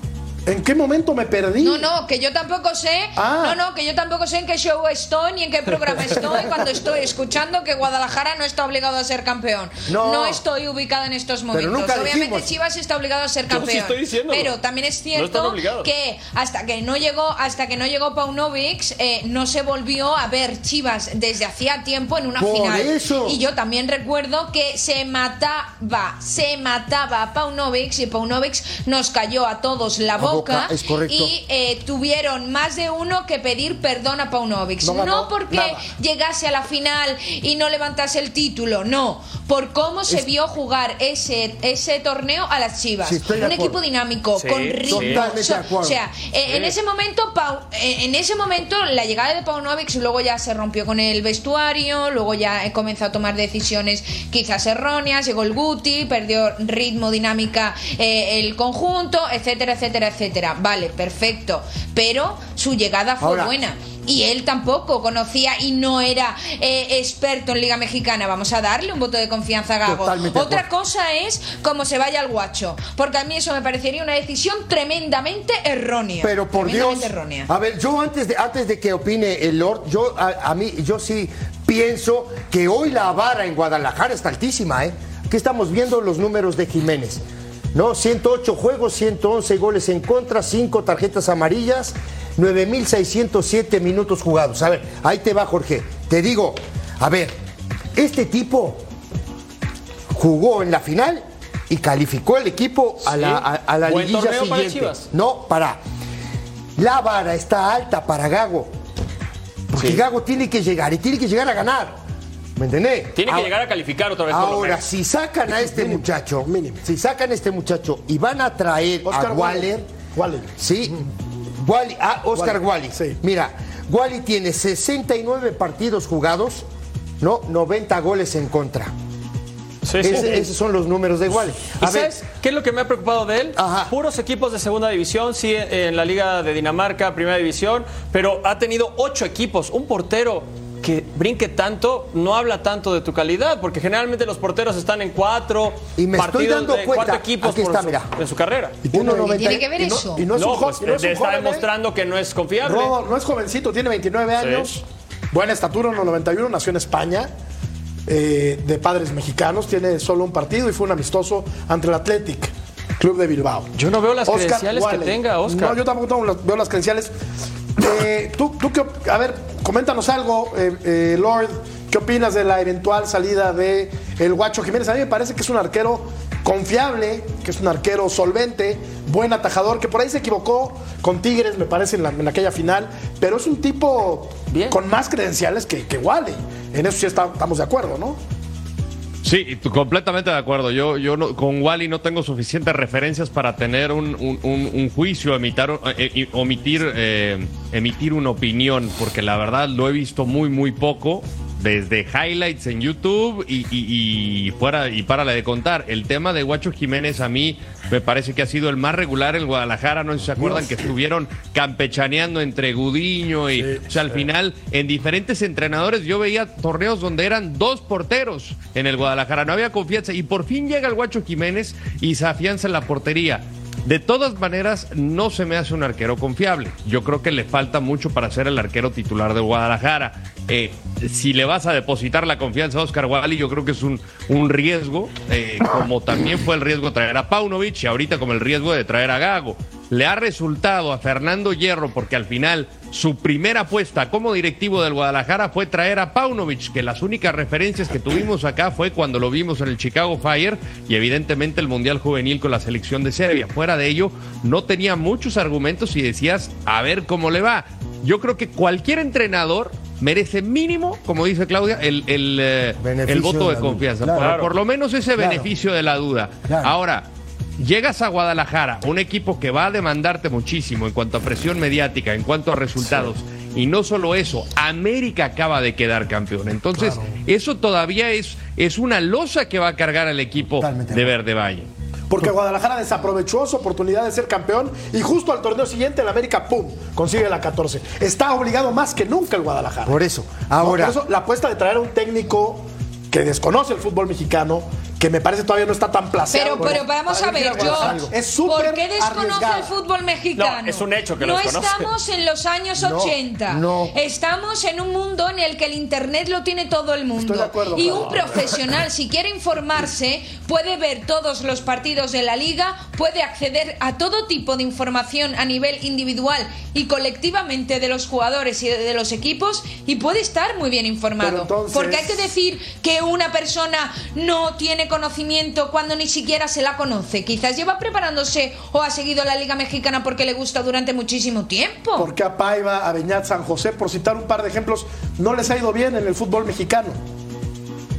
¿En qué momento me perdí? No, no, que yo tampoco sé. Ah. No, no, que yo tampoco sé en qué show estoy ni en qué programa estoy cuando estoy escuchando que Guadalajara no está obligado a ser campeón. No. estoy ubicada en estos Pero momentos. nunca Obviamente dijimos. Chivas está obligado a ser Yo sí campeón. estoy diciéndolo. pero también es No cierto que hasta que no llegó, hasta que no llegó Paunovic, eh, no se volvió a ver Chivas desde hacía tiempo en una Por final. eso. Y yo también recuerdo que se mataba, se mataba a Paunovic y Paunovic nos cayó a todos la boca, boca. es correcto. Y eh, tuvieron más de uno que pedir perdón a Paunovic. No No, porque nada. llegase a la final y no levantase el título, no. Por cómo se vio jugar ese, ese torneo a las Chivas. Sí, Un equipo dinámico, Sí, con sí. ritmo. Totalmente So- de acuerdo. O sea, eh, en ese momento, Pau- eh, en ese momento, la llegada de Paunovic luego ya se rompió con el vestuario, luego ya eh, comenzó a tomar decisiones quizás erróneas, llegó el Guti, perdió ritmo, dinámica eh, el conjunto, etcétera, etcétera, etcétera. Vale, perfecto. Pero su llegada fue Ahora- buena. Y él tampoco conocía y no era eh, experto en Liga Mexicana. Vamos a darle un voto de confianza a Gago. Totalmente Otra acuerdo. cosa es cómo se vaya al guacho. Porque a mí eso me parecería una decisión tremendamente errónea. Pero por Dios. Errónea. A ver, yo antes de, antes de que opine el Lord, yo a, a mí, yo sí pienso que hoy la vara en Guadalajara está altísima, ¿eh? Aquí estamos viendo los números de Jiménez. ¿No? 108 juegos, 111 goles en contra, 5 tarjetas amarillas, 9.607 minutos jugados. A ver, ahí te va, Jorge. Te digo, a ver, este tipo jugó en la final y calificó el equipo a la, a, a la Buen liguilla torneo para siguiente. Chivas. No, para. La vara está alta para Gago. Porque Sí. Gago tiene que llegar y tiene que llegar a ganar. ¿Me entendés? Tiene que llegar a calificar otra vez. Ahora, si sacan a este muchacho, si sacan a este muchacho y van a traer Oscar a Waller, Waller. sí, Wally, ah, Oscar Wally, Wally. sí. Mira, Wally tiene 69 partidos jugados, ¿no? 90 goles en contra. Sí, sí. Ese- esos son los números de Wally. ¿Y A ver, sabes qué es lo que me ha preocupado de él? Ajá. Puros equipos de segunda división, sí, en la Liga de Dinamarca, primera división, pero ha tenido ocho equipos. Un portero que brinque tanto no habla tanto de tu calidad, porque generalmente los porteros están en cuatro Y me estoy partidos dando de cuenta, cuatro equipos aquí por está, su- mira. en su carrera. noventa- tiene que ver y no- eso? y no es un No, jo- pues y no es un te está joven, ¿eh? demostrando que no es confiable. No, no es jovencito, tiene 29 años. Buena estatura, 1.91, nació en España. eh, de padres mexicanos, tiene solo un partido y fue un amistoso ante el Athletic Club de Bilbao. Yo no veo las Oscar credenciales que tenga, Oscar. No, yo tampoco veo las credenciales. Eh, tú, tú qué a ver, coméntanos algo, eh, eh, Lord, ¿qué opinas de la eventual salida de el Guacho Jiménez? A mí me parece que es un arquero confiable, que es un arquero solvente, buen atajador, que por ahí se equivocó con Tigres, me parece, en, la- en aquella final, pero es un tipo Bien. con más credenciales que, que Wally. En eso sí está- estamos de acuerdo, ¿no? Sí, completamente de acuerdo. Yo, yo no- con Wally no tengo suficientes referencias para tener un, un- un- un juicio, emitar, eh, eh, omitir, eh, emitir una opinión, porque la verdad lo he visto muy, muy poco. Desde highlights en YouTube y, y- y fuera y para la de contar. El tema de Guacho Jiménez a mí me parece que ha sido el más regular en Guadalajara. No sé si se acuerdan que estuvieron campechaneando entre Gudiño y o sea, al final en diferentes entrenadores yo veía torneos donde eran dos porteros en el Guadalajara. No había confianza y por fin llega el Guacho Jiménez y se afianza en la portería. De todas maneras, no se me hace un arquero confiable. Yo creo que le falta mucho para ser el arquero titular de Guadalajara. Eh, si le vas a depositar la confianza a Oscar Wally, yo creo que es un, un riesgo, eh, como también fue el riesgo de traer a Paunovic y ahorita como el riesgo de traer a Gago. Le ha resultado a Fernando Hierro, porque al final su primera apuesta como directivo del Guadalajara fue traer a Paunovic, que las únicas referencias que tuvimos acá fue cuando lo vimos en el Chicago Fire y evidentemente el Mundial Juvenil con la selección de Serbia. Fuera de ello, no tenía muchos argumentos y decías, a ver cómo le va. Yo creo que cualquier entrenador merece mínimo, como dice Claudia, el, el, eh, el voto de confianza. Claro. Por, por lo menos ese Claro. beneficio de la duda. Claro. Ahora, llegas a Guadalajara, un equipo que va a demandarte muchísimo en cuanto a presión mediática, en cuanto a resultados. Y no solo eso, América acaba de quedar campeón. Entonces, eso todavía es, es una losa que va a cargar al equipo de Verde Valle. Porque Guadalajara desaprovechó su oportunidad de ser campeón y justo al torneo siguiente el América, ¡pum!, consigue la 14. Está obligado más que nunca el Guadalajara. Por eso, No, ahora. por eso la apuesta de traer a un técnico que desconoce el fútbol mexicano, que me parece todavía no está tan placeado. Pero, pero vamos a ver, George, Es súper ¿por qué desconoce el fútbol mexicano? No, es un hecho que No lo desconoce. estamos en los años No, 80. no. Estamos en un mundo en el que el internet lo tiene todo el mundo. Estoy de acuerdo, y un profesional, si quiere informarse, puede ver todos los partidos de la liga, puede acceder a todo tipo de información a nivel individual y colectivamente de los jugadores y de, los equipos y puede estar muy bien informado. entonces- Porque hay que decir que una persona no tiene conocimiento cuando ni siquiera se la conoce. Quizás lleva preparándose o ha seguido la Liga Mexicana porque le gusta durante muchísimo tiempo. Porque a Paiva, a Beñat, San José, por citar un par de ejemplos, no les ha ido bien en el fútbol mexicano.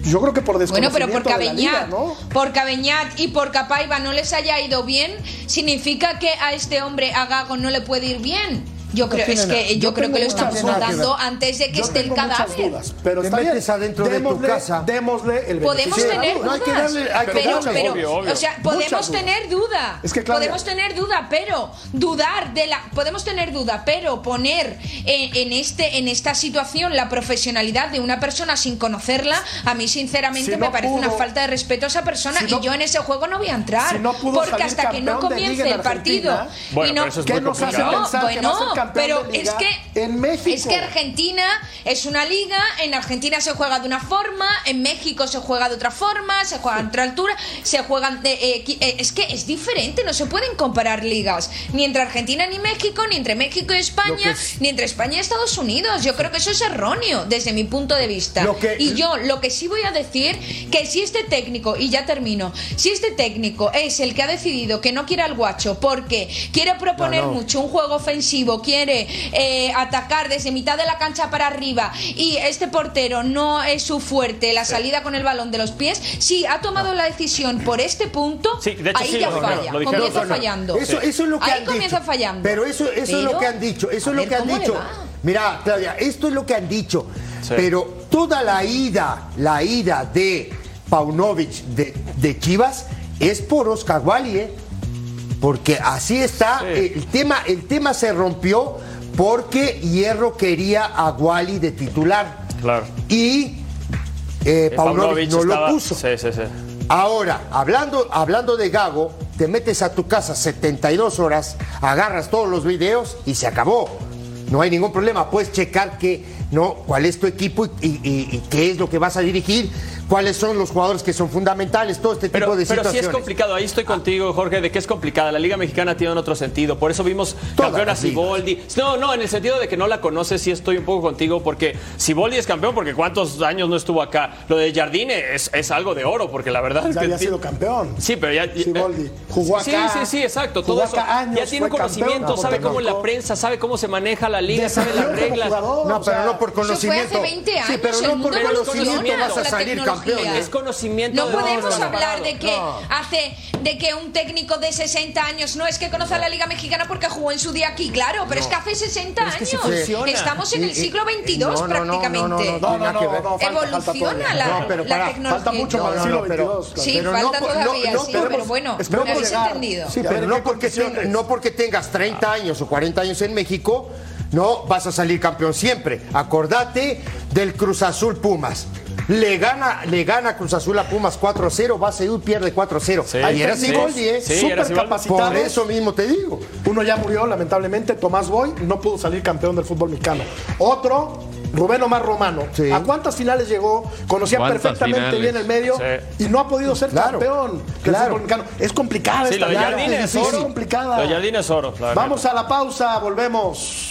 Yo creo que por Bueno, pero desconocimiento porque a de la liga, Beñat, ¿no? porque a Beñat y porque a Paiva no les haya ido bien, significa que a este hombre, a Gago, no le puede ir bien. Yo creo, es que Yo yo creo que lo estamos dudas. votando antes de que Yo esté el cadáver. dudas, pero está bien. metes adentro de tu Démosle- casa. Démosle el Podemos beneficio tener duda. no, hay que dudas, darle- hay que pero, darle. pero, Obvio, obvio. o sea, podemos dudas. tener duda, Es que, Claudia- podemos tener duda, pero dudar de la, podemos tener duda, pero poner en, en este, en esta situación la profesionalidad de una persona sin conocerla, a mí sinceramente Si me no parece una pudo- falta de respeto a esa persona si no- y yo en ese juego no voy a entrar, si no pudo porque hasta que no comience el partido Bueno, y no, pero eso es ¿Qué muy nos hace complicado. pensar que va a ser bueno, campeón pero de liga es que en México? es que Argentina es una liga, en Argentina se juega de una forma, en México se juega de otra forma, se juega a otra altura, se juegan de, eh, eh, es que es diferente, no se pueden comparar ligas, ni entre Argentina ni México, ni entre México y España, ni entre España y Estados Unidos. Yo creo que eso es erróneo desde mi punto de vista. Lo que- y yo lo que sí voy a decir que si este técnico y ya termino, si este técnico es el que ha decidido que no quiere al guacho porque quiere proponer No, no. mucho un juego ofensivo, quiere eh, atacar desde mitad de la cancha para arriba y este portero no es su fuerte, la salida con el balón de los pies, si ha tomado la decisión por este punto, Sí, de hecho ahí sí, ya lo falla, lo dijeron. comienza No, no, no. fallando. Eso, eso es lo que ahí han comienza dicho. fallando. Pero eso, eso es lo que han dicho. Eso a es lo ver que han cómo le dicho. va. Mira, Claudia, esto es lo que han dicho. Sí. Pero toda la ida, la ida de Paunovic de, de Chivas es por Oscar Wally, ¿eh? Porque así está. Sí. El, tema, el tema se rompió porque Hierro quería a Wally de titular. Claro. Y eh, Eh, Paunovic no estaba- lo puso. Sí, sí, sí. Ahora, hablando, hablando de Gago, te metes a tu casa 72 horas, agarras todos los videos y se acabó. No hay ningún problema. Puedes checar que, no, cuál es tu equipo y, y- y qué es lo que vas a dirigir, cuáles son los jugadores que son fundamentales, todo este Pero, tipo de pero sí situaciones. es complicado, ahí estoy contigo, Jorge, de que es complicada. La Liga Mexicana tiene otro sentido. Por eso vimos Todas campeón a. Siboldi. No, no, en el sentido de que no la conoces, sí estoy un poco contigo, porque Siboldi es campeón, porque cuántos años no estuvo acá. Lo de Jardine es, es algo de oro, porque la verdad es Ya que. había sido campeón. Sí, pero ya. Siboldi. Jugó Sí, acá. sí, sí, exacto. Jugó Todo eso. acá años, ya tiene campeón, conocimiento, no, sabe cómo es la prensa, sabe cómo se maneja la liga, sabe las reglas. jugador, No, o sea, pero no por conocimiento. hace 20 sí, años, pero el no por conocimiento vas a salir tecnología. Campeón. Es conocimiento No de- podemos no, no, hablar de que no. hace de que un técnico de 60 años no es que conoce a la Liga Mexicana porque jugó en su día aquí, claro, pero es que hace 60 Pero es que años. Estamos en el siglo XXII no, no, no, prácticamente. no, no, no, No, no, no, no, Evoluciona la, No, pero tecnología. Falta mucho para el No, siglo no, pero- XXII. Sí, Pero falta no, todavía, no, sí, no, pero bueno, esperemos me habéis llegar. entendido. Sí, pero ¿en no porque, no porque tengas 30 años o 40 años en México, no vas a salir campeón siempre. Acordate del Cruz Azul Pumas. Le gana, le gana Cruz Azul a Pumas 4-0, va a seguir pierde 4-0. Sí. Ahí era Sí. Siboldi, ¿eh? Sí, era Súper capacitado. Por eso mismo te digo. Uno ya murió, lamentablemente, Tomás Boy, no pudo salir campeón del fútbol mexicano. Otro, Rubén Omar Romano. Sí. ¿A cuántas finales llegó? Conocía ¿Cuántas perfectamente finales? bien el medio Sí. y no ha podido ser Claro, campeón del claro. fútbol mexicano. Es complicada Sí, esta lo de es difícil, oro. complicada. Lo de Jardine es oro. Vamos a la pausa, volvemos.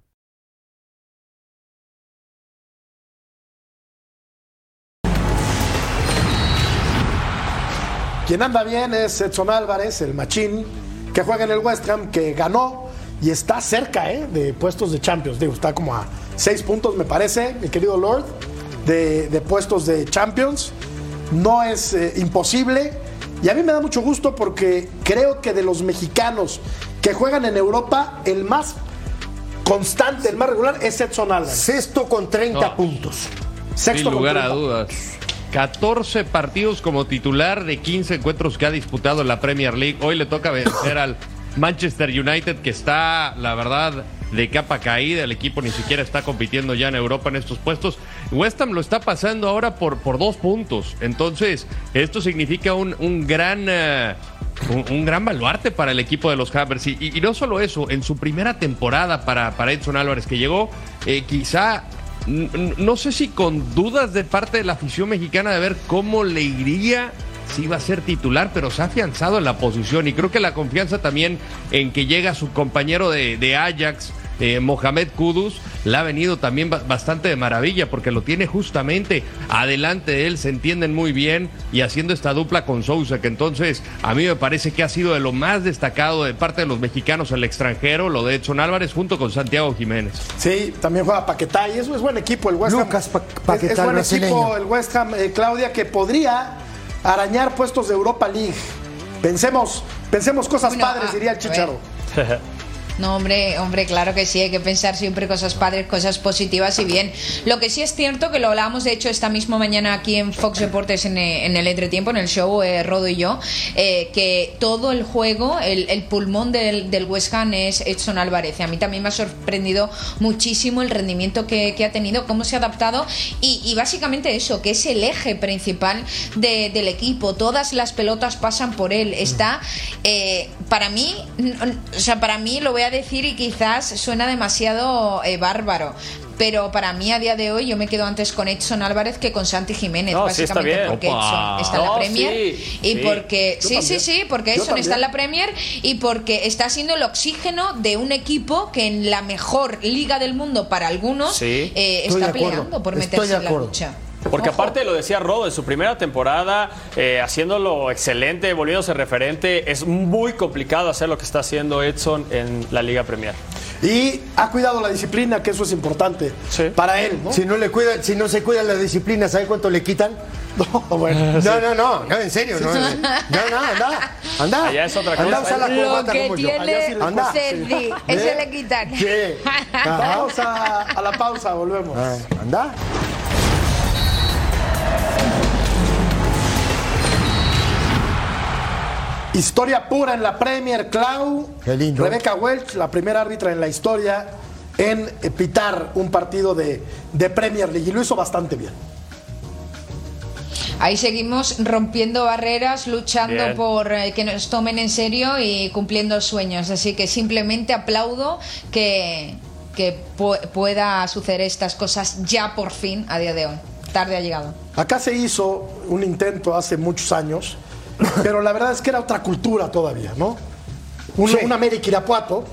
Quien anda bien es Edson Álvarez, el machín, que juega en el West Ham, que ganó y está cerca ¿eh? de puestos de Champions. Digo, está como a seis puntos, me parece, mi querido Lord, de, de puestos de Champions. No es eh, imposible. Y a mí me da mucho gusto porque creo que de los mexicanos que juegan en Europa, el más constante, el más regular es Edson Álvarez. Sexto con 30 No. puntos. Sexto Sin lugar con a 30. dudas. 14 partidos como titular de 15 encuentros que ha disputado en la Premier League. Hoy le toca vencer al Manchester United, que está, la verdad, de capa caída. El equipo ni siquiera está compitiendo ya en Europa en estos puestos. West Ham lo está pasando ahora por, por dos puntos. Entonces, esto significa un, un gran. eh, un, gran baluarte para el equipo de los Hammers. Y, no solo eso, en su primera temporada para, para Edson Álvarez, que llegó, eh, quizá no sé si con dudas de parte de la afición mexicana de ver cómo le iría si iba a ser titular, pero se ha afianzado en la posición y creo que la confianza también en que llega su compañero de, Ajax, eh, Mohamed Kudus, le ha venido también ba- bastante de maravilla porque lo tiene justamente adelante de él, se entienden muy bien y haciendo esta dupla con Sousa, que entonces a mí me parece que ha sido de lo más destacado de parte de los mexicanos en el extranjero, lo de Edson Álvarez junto con Santiago Jiménez. Sí, también juega Paquetá y eso es buen equipo el West Ham. Lucas Pa- Es- Paquetá, es, buen brasileño. equipo el West Ham, eh, Claudia, que podría arañar puestos de Europa League. Pensemos, pensemos cosas padres, ah, diría el. Chicharo. No, hombre, hombre, claro que sí, hay que pensar siempre cosas padres, cosas positivas y bien. Lo que sí es cierto, que lo hablábamos de hecho esta misma mañana aquí en Fox Deportes en, eh, en el entretiempo, en el show, eh, Rodo y yo, eh, que todo el juego, el, pulmón del, del West Ham es Edson Álvarez. A mí también me ha sorprendido muchísimo el rendimiento que, que ha tenido, cómo se ha adaptado y, básicamente eso, que es el eje principal de- del equipo. Todas las pelotas pasan por él. Está, eh, para mí, o sea, para mí lo voy a decir y quizás suena demasiado eh, bárbaro. Pero para mí a día de hoy yo me quedo antes con Edson Álvarez que con Santi Jiménez, No, sí está básicamente bien. porque Opa. Edson está en la No, Premier sí, y sí. porque Yo sí, sí, también. sí, porque Edson está en la Premier y porque está siendo el oxígeno de un equipo que en la mejor liga del mundo para algunos Sí. eh, está peleando por Estoy meterse en la lucha. Porque aparte lo decía Rodo, en su primera temporada, eh, haciéndolo excelente, volviéndose referente, es muy complicado hacer lo que está haciendo Edson en la Liga Premier. Y ha cuidado la disciplina, que eso es importante Sí. para él, ¿no? Si no, le cuida, si no se cuida la disciplina, ¿sabe cuánto le quitan? No, bueno. No, no, no, no, en serio, no. No, no, anda, anda. Allá es otra Anda, cosa. usa la Lo corbata que como yo. Allá sí Anda. ¿Eh? ese le quitan. Sí. Ajá. Vamos a, a la pausa, volvemos. Ah, Anda. Historia pura en la Premier, Clau. Qué lindo. Rebeca Welch, la primera árbitra en la historia en eh, pitar un partido de, de Premier League. Y lo hizo bastante bien. Ahí seguimos rompiendo barreras, luchando Bien. por eh, que nos tomen en serio y cumpliendo sueños. Así que simplemente aplaudo que, que pu- pueda suceder estas cosas ya por fin a día de hoy. Tarde ha llegado. Acá se hizo un intento hace muchos años, pero la verdad es que era otra cultura todavía, ¿no? Un, Sí. un América Irapuato,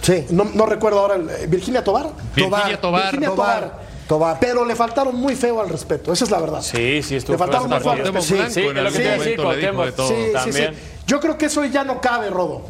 Sí. no, no recuerdo ahora, eh, Virginia Tobar. Virginia Tobar. Virginia Tobar. Tobar. Tobar. Pero le faltaron muy feo al respeto, esa es la verdad. Sí, sí, estuvo Le faltaron muy feo al respeto. Sí, en lo que te decir, de todo. Sí, sí, sí. También. Yo creo que eso ya no cabe, Rodo.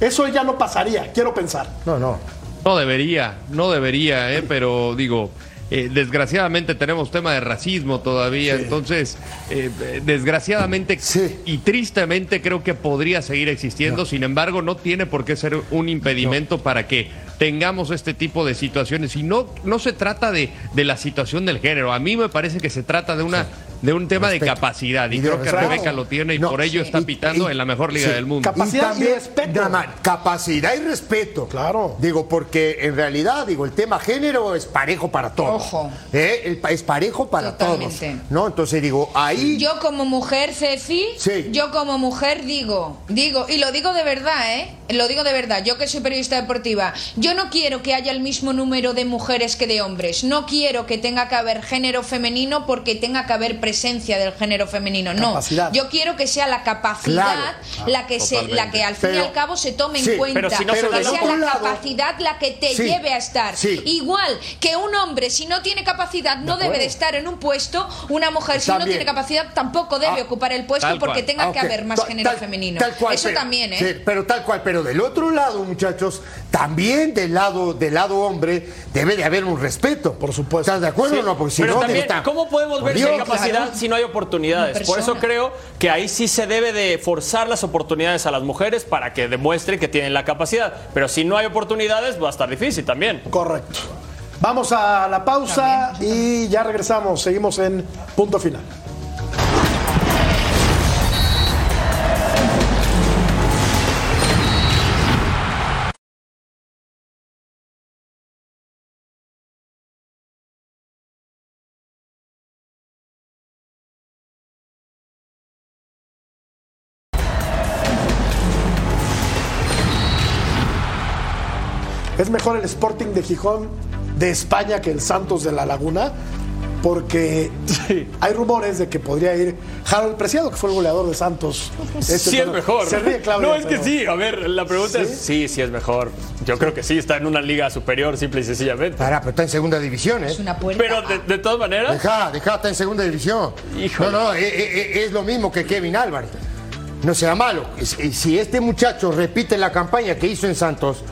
Eso ya no pasaría, quiero pensar. No, no. No debería, no debería, ¿eh? pero digo, eh, desgraciadamente tenemos tema de racismo todavía, entonces, eh, desgraciadamente Sí. y tristemente creo que podría seguir existiendo, sin embargo, no tiene por qué ser un impedimento para que tengamos este tipo de situaciones. Y no, no se trata de, de la situación del género, a mí me parece que se trata de una de un tema Respeto. de capacidad. Y, creo que respeto. Rebeca lo tiene y No, por ello sí. está pitando y- en la mejor liga sí. del mundo. Capacidad Y también, y respeto. nada más, capacidad y respeto. Claro. Digo, porque en realidad, digo, el tema género es parejo para todos. Ojo. ¿Eh? El es parejo para Totalmente. todos. ¿No? Entonces digo, ahí. Yo como mujer, Ceci, Sí. yo como mujer digo, digo, y lo digo de verdad, ¿eh? Lo digo de verdad, yo que soy periodista deportiva, yo no quiero que haya el mismo número de mujeres que de hombres, no quiero que tenga que haber género femenino porque tenga que haber presencia del género femenino, no. Yo quiero que sea la capacidad Claro. la que se, la que al fin y Pero- al cabo se tome sí, en cuenta, pero si no se que sea la lado- capacidad la que te Sí, lleve a estar. sí. Igual que un hombre si no tiene capacidad no debe de estar en un puesto, una mujer si no tiene capacidad tampoco debe Ah, ocupar el puesto porque cual. tenga Ah, que haber más género tal- femenino. tal cual, Eso pero- también, ¿eh? sí, pero tal cual, pero del otro lado, muchachos, también del lado del lado hombre debe de haber un respeto. Por supuesto. ¿Estás de acuerdo Sí, o no? Porque si pero no, también, está- ¿cómo podemos ver si hay Dios. capacidad claro. si no hay oportunidades? Por eso creo que ahí sí se debe de forzar las oportunidades a las mujeres para que demuestren que tienen la capacidad. Pero si no hay oportunidades, va a estar difícil también. Correcto. Vamos a la pausa y ya regresamos. Seguimos en punto final. Es mejor el Sporting de Gijón de España que el Santos de la Laguna, porque hay rumores de que podría ir Harold Preciado, que fue el goleador de Santos. Este sí es mejor. Se ríe Claudia, no, es que pero- sí. A ver, la pregunta ¿Sí? es sí, sí es mejor. Yo creo que sí, está en una liga superior, simple y sencillamente. Para, pero está en segunda división, ¿eh? Es una puerta. Pero de, de todas maneras, Deja, deja, está en segunda división. Híjole. No, no, eh, eh, eh, es, lo mismo que Kevin Álvarez. No sea malo. Es- Si este muchacho repite la campaña que hizo en Santos,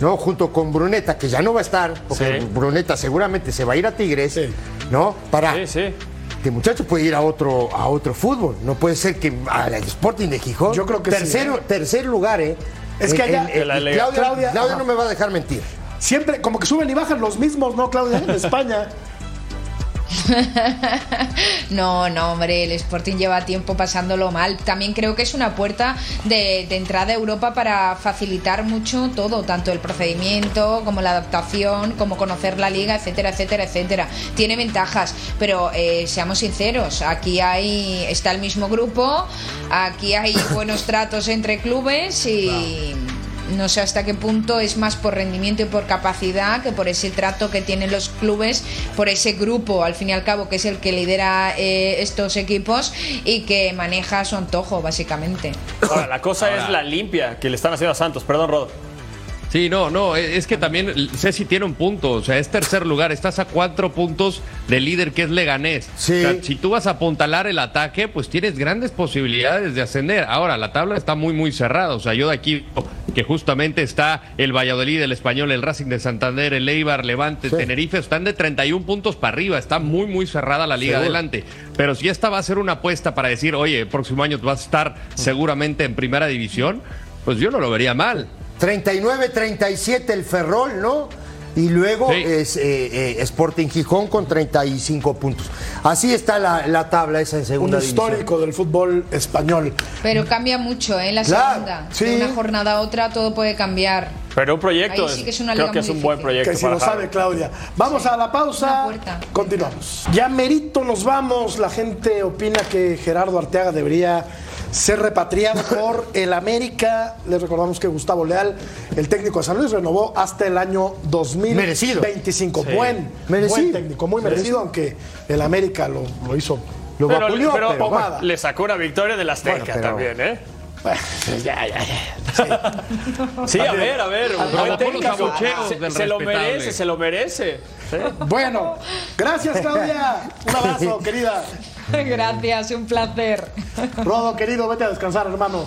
¿no? Junto con Bruneta, que ya no va a estar, porque Sí. Bruneta seguramente se va a ir a Tigres, Sí. ¿no? Para. sí, sí. Este muchacho puede ir a otro, a otro fútbol. No puede ser que al Sporting de Gijón. Yo creo que sí, tercero, ¿eh? Tercer lugar, ¿eh? Es que allá-. Claudia, Claudia, Claudia no me va a dejar mentir. Siempre, como que suben y bajan los mismos, ¿no, Claudia? En España. No, no, hombre, el Sporting lleva tiempo pasándolo mal. También creo que es una puerta de, entrada a Europa para facilitar mucho todo, tanto el procedimiento como la adaptación, como conocer la liga, etcétera, etcétera, etcétera. Tiene ventajas, pero eh, seamos sinceros, aquí hay está el mismo grupo, aquí hay buenos tratos entre clubes y no sé hasta qué punto es más por rendimiento y por capacidad que por ese trato que tienen los clubes, por ese grupo, al fin y al cabo, que es el que lidera eh, estos equipos y que maneja a su antojo, básicamente. Ahora, la cosa es la limpia que le están haciendo a Santos. Perdón, Rodo. Sí, no, no, es es que también Ceci tiene un punto, o sea, es tercer lugar, estás a cuatro puntos del líder que es Leganés. Sí. O sea, si tú vas a apuntalar el ataque, pues tienes grandes posibilidades de ascender. Ahora, la tabla está muy, muy cerrada, o sea, yo de aquí que justamente está el Valladolid, el Español, el Racing de Santander, el Eibar, Levante, Sí. Tenerife, están de 31 puntos para arriba, está muy, muy cerrada la liga Seguro. adelante. Pero si esta va a ser una apuesta para decir, oye, el próximo año vas a estar seguramente en primera división, pues yo no lo vería mal. 39-37 el Ferrol, ¿no? Y luego Sí. es eh, eh, Sporting Gijón con 35 puntos. Así está la, la tabla esa en Un segunda división. histórico del fútbol español. Pero cambia mucho, ¿eh? La Claro, segunda. sí. De una jornada a otra todo puede cambiar. Pero un proyecto, Ahí sí que es una creo liga que muy es un buen proyecto Que si para lo sabe. Claudia. Vamos a la pausa. Continuamos. Ya merito nos vamos. La gente opina que Gerardo Arteaga debería ser repatriado por el América. Les recordamos que Gustavo Leal, el técnico de San Luis, renovó hasta el año 2025. Sí. Buen, Merecido. buen técnico, muy merecido, aunque el América lo, lo hizo. Lo Pero, vapuleó, pero pero bueno, nada. le sacó una victoria del Azteca Bueno, pero- también, ¿eh? Bueno, ya, ya, ya. Sí, a ver, a ver. técnico. Se, lo merece, se lo merece. Bueno, gracias Claudia. Un abrazo, querida. Gracias, un placer. Rodo, querido, vete a descansar, hermano.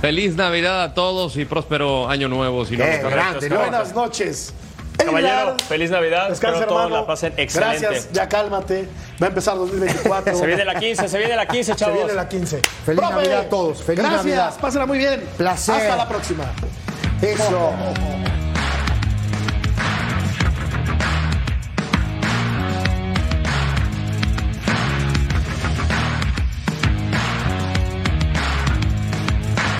Feliz Navidad a todos y próspero año nuevo. Si no Qué nos grande, ¿no? Buenas noches. Caballero, feliz Navidad. Descansa, Espero todos hermano. la pasen excelente. Gracias, ya cálmate. Va a empezar 2024. Se viene la 15, se viene la 15, Se chavos. viene la 15. Feliz Navidad a todos. Feliz Gracias, Navidad. pásenla muy bien. Placer. Hasta la próxima. Eso.